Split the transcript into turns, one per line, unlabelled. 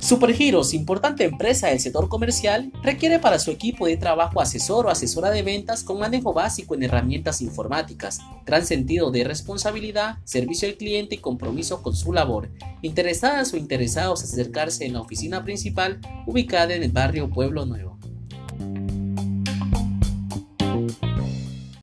Supergiros, importante empresa del sector comercial, requiere para su equipo de trabajo asesor o asesora de ventas con manejo básico en herramientas informáticas, gran sentido de responsabilidad, servicio al cliente y compromiso con su labor. Interesadas o interesados acercarse en la oficina principal ubicada en el barrio Pueblo Nuevo.